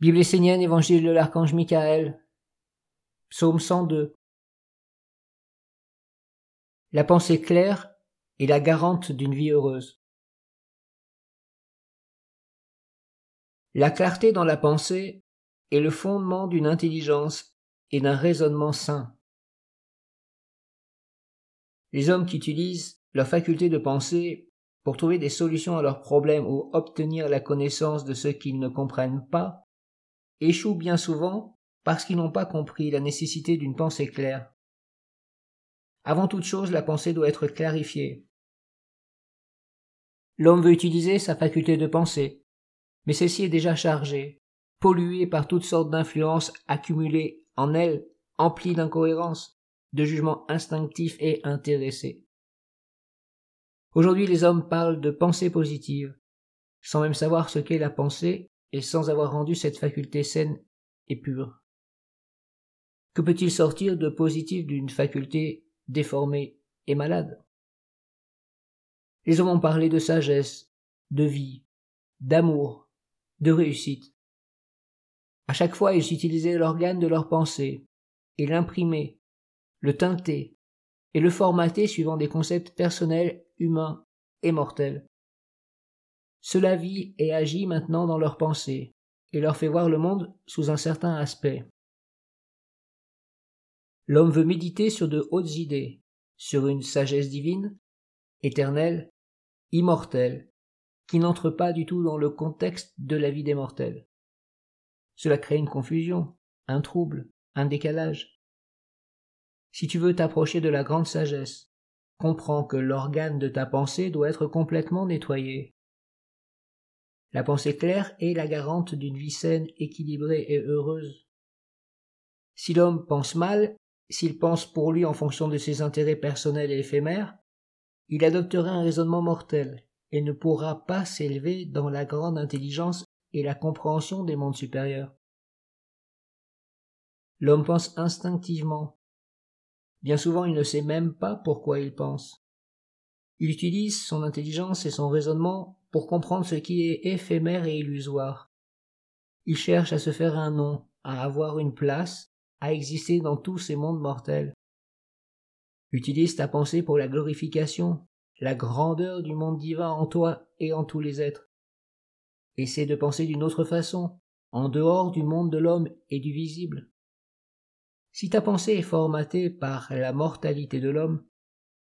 Bible essénienne, Évangile de l'archange Michael, Psaume 102. La pensée claire est la garante d'une vie heureuse. La clarté dans la pensée est le fondement d'une intelligence et d'un raisonnement sain. Les hommes qui utilisent leur faculté de penser pour trouver des solutions à leurs problèmes ou obtenir la connaissance de ce qu'ils ne comprennent pas, échouent bien souvent parce qu'ils n'ont pas compris la nécessité d'une pensée claire. Avant toute chose, la pensée doit être clarifiée. L'homme veut utiliser sa faculté de penser, mais celle-ci est déjà chargée, polluée par toutes sortes d'influences accumulées en elle, emplies d'incohérences, de jugements instinctifs et intéressés. Aujourd'hui, les hommes parlent de pensée positive, sans même savoir ce qu'est la pensée et sans avoir rendu cette faculté saine et pure. Que peut-il sortir de positif d'une faculté déformée et malade? Les hommes ont parlé de sagesse, de vie, d'amour, de réussite. À chaque fois, ils utilisaient l'organe de leur pensée et l'imprimaient, le teintaient et le formater suivant des concepts personnels, humains et mortels. Cela vit et agit maintenant dans leurs pensées, et leur fait voir le monde sous un certain aspect. L'homme veut méditer sur de hautes idées, sur une sagesse divine, éternelle, immortelle, qui n'entre pas du tout dans le contexte de la vie des mortels. Cela crée une confusion, un trouble, un décalage. Si tu veux t'approcher de la grande sagesse, comprends que l'organe de ta pensée doit être complètement nettoyé, la pensée claire est la garante d'une vie saine, équilibrée et heureuse. Si l'homme pense mal, s'il pense pour lui en fonction de ses intérêts personnels et éphémères, il adoptera un raisonnement mortel et ne pourra pas s'élever dans la grande intelligence et la compréhension des mondes supérieurs. L'homme pense instinctivement. Bien souvent il ne sait même pas pourquoi il pense. Il utilise son intelligence et son raisonnement pour comprendre ce qui est éphémère et illusoire. Il cherche à se faire un nom, à avoir une place, à exister dans tous ces mondes mortels. Utilise ta pensée pour la glorification, la grandeur du monde divin en toi et en tous les êtres. Essaie de penser d'une autre façon, en dehors du monde de l'homme et du visible. Si ta pensée est formatée par la mortalité de l'homme,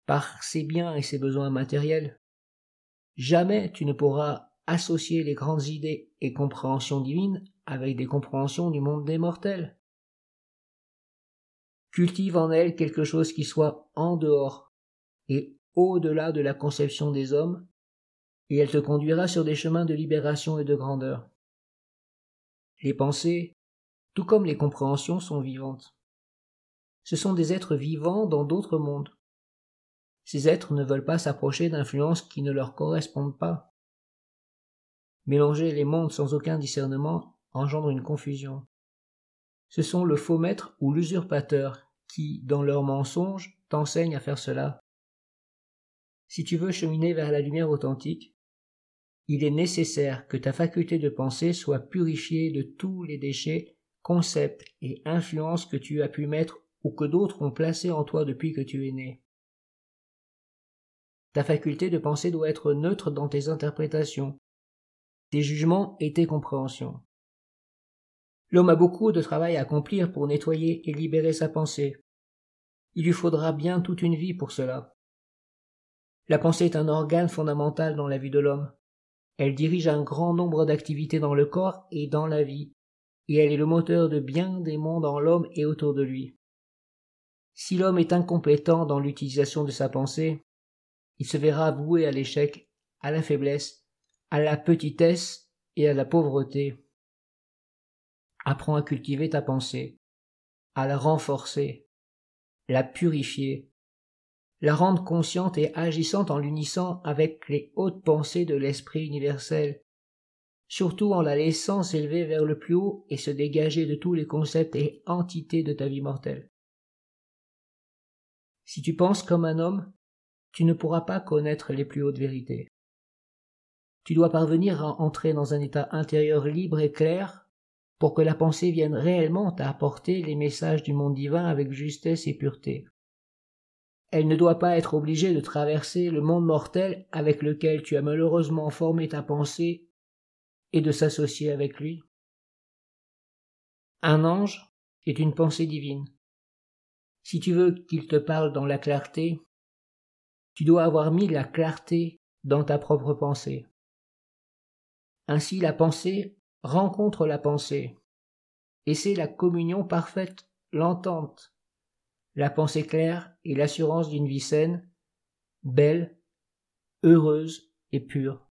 par ses biens et ses besoins matériels, Jamais tu ne pourras associer les grandes idées et compréhensions divines avec des compréhensions du monde des mortels. Cultive en elle quelque chose qui soit en dehors et au-delà de la conception des hommes, et elle te conduira sur des chemins de libération et de grandeur. Les pensées, tout comme les compréhensions, sont vivantes. Ce sont des êtres vivants dans d'autres mondes. Ces êtres ne veulent pas s'approcher d'influences qui ne leur correspondent pas. Mélanger les mondes sans aucun discernement engendre une confusion. Ce sont le faux maître ou l'usurpateur qui, dans leurs mensonges, t'enseignent à faire cela. Si tu veux cheminer vers la lumière authentique, il est nécessaire que ta faculté de penser soit purifiée de tous les déchets, concepts et influences que tu as pu mettre ou que d'autres ont placés en toi depuis que tu es né. Ta faculté de penser doit être neutre dans tes interprétations, tes jugements et tes compréhensions. L'homme a beaucoup de travail à accomplir pour nettoyer et libérer sa pensée. Il lui faudra bien toute une vie pour cela. La pensée est un organe fondamental dans la vie de l'homme. Elle dirige un grand nombre d'activités dans le corps et dans la vie, et elle est le moteur de bien des mondes en l'homme et autour de lui. Si l'homme est incompétent dans l'utilisation de sa pensée, il se verra voué à l'échec, à la faiblesse, à la petitesse et à la pauvreté. Apprends à cultiver ta pensée, à la renforcer, la purifier, la rendre consciente et agissante en l'unissant avec les hautes pensées de l'esprit universel, surtout en la laissant s'élever vers le plus haut et se dégager de tous les concepts et entités de ta vie mortelle. Si tu penses comme un homme, tu ne pourras pas connaître les plus hautes vérités. Tu dois parvenir à entrer dans un état intérieur libre et clair, pour que la pensée vienne réellement t'apporter les messages du monde divin avec justesse et pureté. Elle ne doit pas être obligée de traverser le monde mortel avec lequel tu as malheureusement formé ta pensée et de s'associer avec lui. Un ange est une pensée divine. Si tu veux qu'il te parle dans la clarté, tu dois avoir mis la clarté dans ta propre pensée. Ainsi la pensée rencontre la pensée, et c'est la communion parfaite, l'entente, la pensée claire et l'assurance d'une vie saine, belle, heureuse et pure.